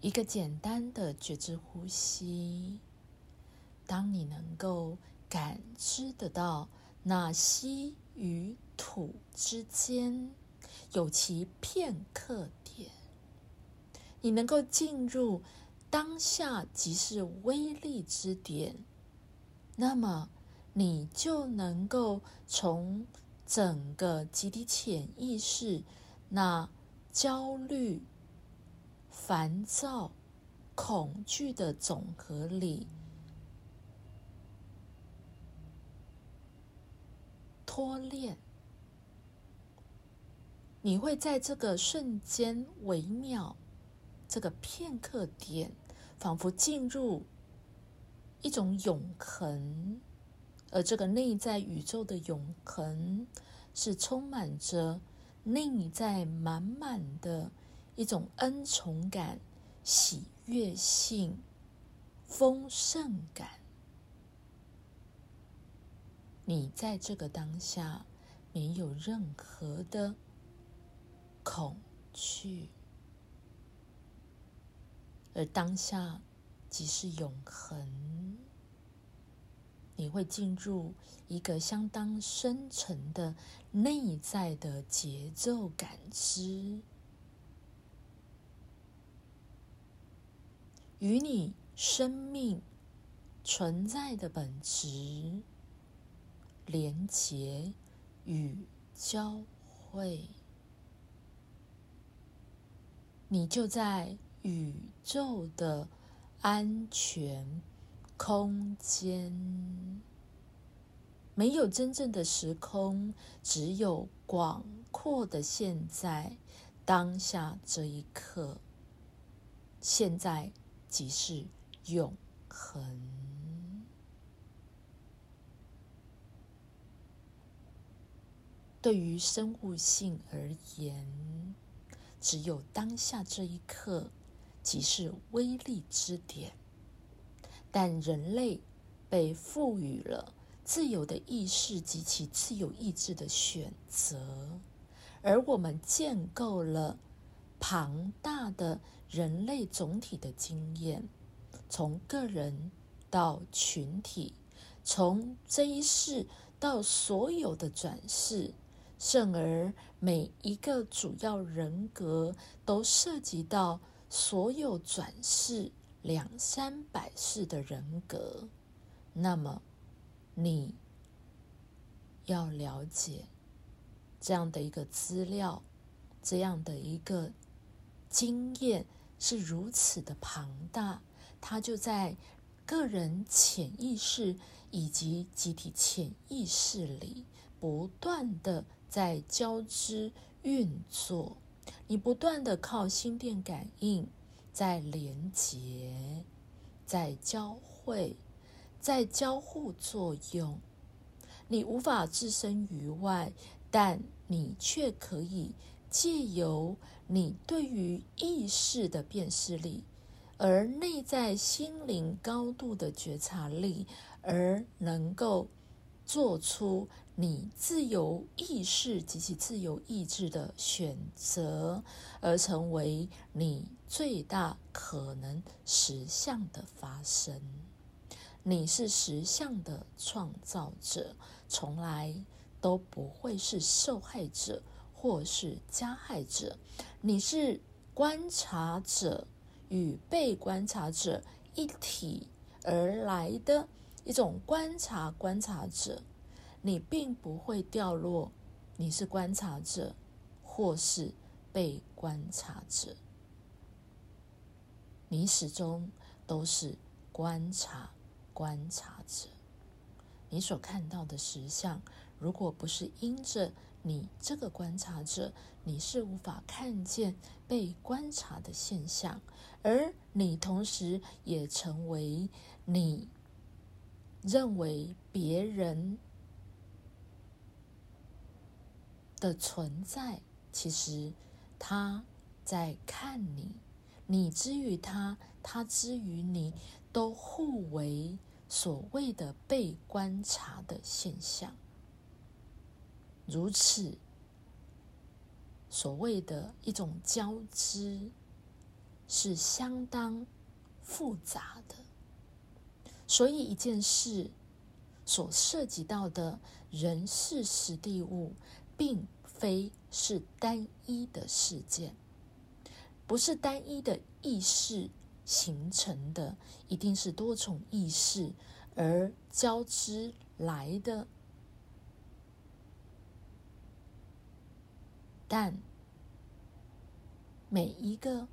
一个简单的觉知呼吸。当你能够感知得到那吸与吐之间有其片刻点，你能够进入当下即是微力之点，那么你就能够从整个集体潜意识那焦虑。烦躁、恐惧的总和里脱链，你会在这个瞬间微妙、这个片刻点，仿佛进入一种永恒，而这个内在宇宙的永恒，是充满着内在满满的。一种恩宠感、喜悦性、丰盛感，你在这个当下没有任何的恐惧，而当下即是永恒。你会进入一个相当深沉的内在的节奏感知。与你生命存在的本质连结与交汇，你就在宇宙的安全空间。没有真正的时空，只有广阔的现在，当下这一刻，现在。即是永恒。对于生物性而言，只有当下这一刻，即是威力之点。但人类被赋予了自由的意识及其自由意志的选择，而我们建构了。庞大的人类总体的经验，从个人到群体，从这一世到所有的转世，甚而每一个主要人格都涉及到所有转世两三百世的人格。那么，你要了解这样的一个资料，这样的一个。经验是如此的庞大，它就在个人潜意识以及集体潜意识里不断的在交织运作。你不断的靠心电感应在连接，在交汇，在交互作用。你无法置身于外，但你却可以。借由你对于意识的辨识力，而内在心灵高度的觉察力，而能够做出你自由意识及其自由意志的选择，而成为你最大可能实相的发生。你是实相的创造者，从来都不会是受害者。或是加害者，你是观察者与被观察者一体而来的一种观察观察者，你并不会掉落。你是观察者或是被观察者，你始终都是观察观察者。你所看到的实相，如果不是因着。你这个观察者，你是无法看见被观察的现象，而你同时也成为你认为别人的存在，其实他在看你，你之于他，他之于你，都互为所谓的被观察的现象。如此，所谓的一种交织，是相当复杂的，所以一件事所涉及到的人事实地物，并非是单一的事件，不是单一的意识形成的，一定是多重意识而交织来的。但每一个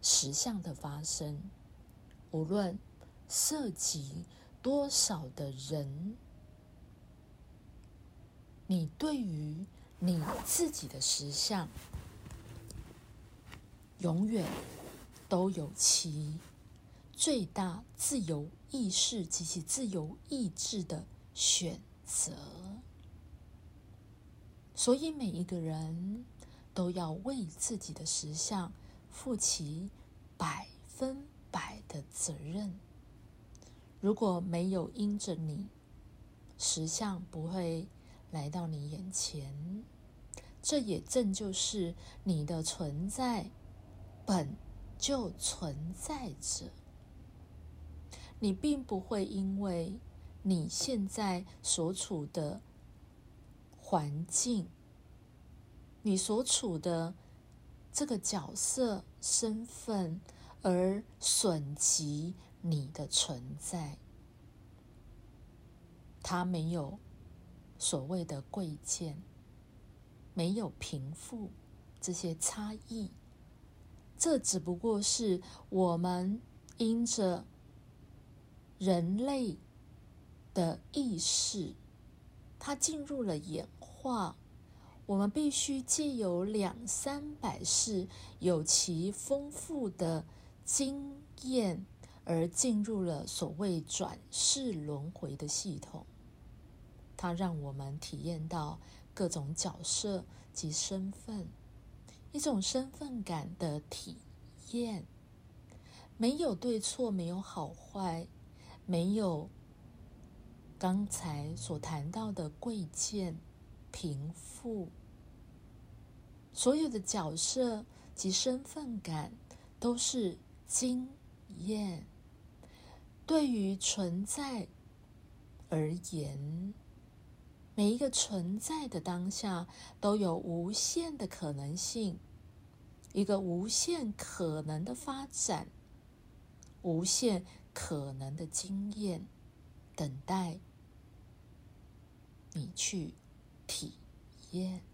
实相的发生，无论涉及多少的人，你对于你自己的实相，永远都有其最大自由意识及其自由意志的选择。所以，每一个人都要为自己的实相负起百分百的责任。如果没有因着你，实相不会来到你眼前。这也正就是你的存在本就存在着。你并不会因为你现在所处的。环境，你所处的这个角色身份，而损及你的存在，他没有所谓的贵贱，没有贫富这些差异，这只不过是我们因着人类的意识，它进入了眼。话，我们必须借由两三百世有其丰富的经验，而进入了所谓转世轮回的系统。它让我们体验到各种角色及身份，一种身份感的体验。没有对错，没有好坏，没有刚才所谈到的贵贱。贫富，所有的角色及身份感都是经验。对于存在而言，每一个存在的当下都有无限的可能性，一个无限可能的发展，无限可能的经验，等待你去。体验。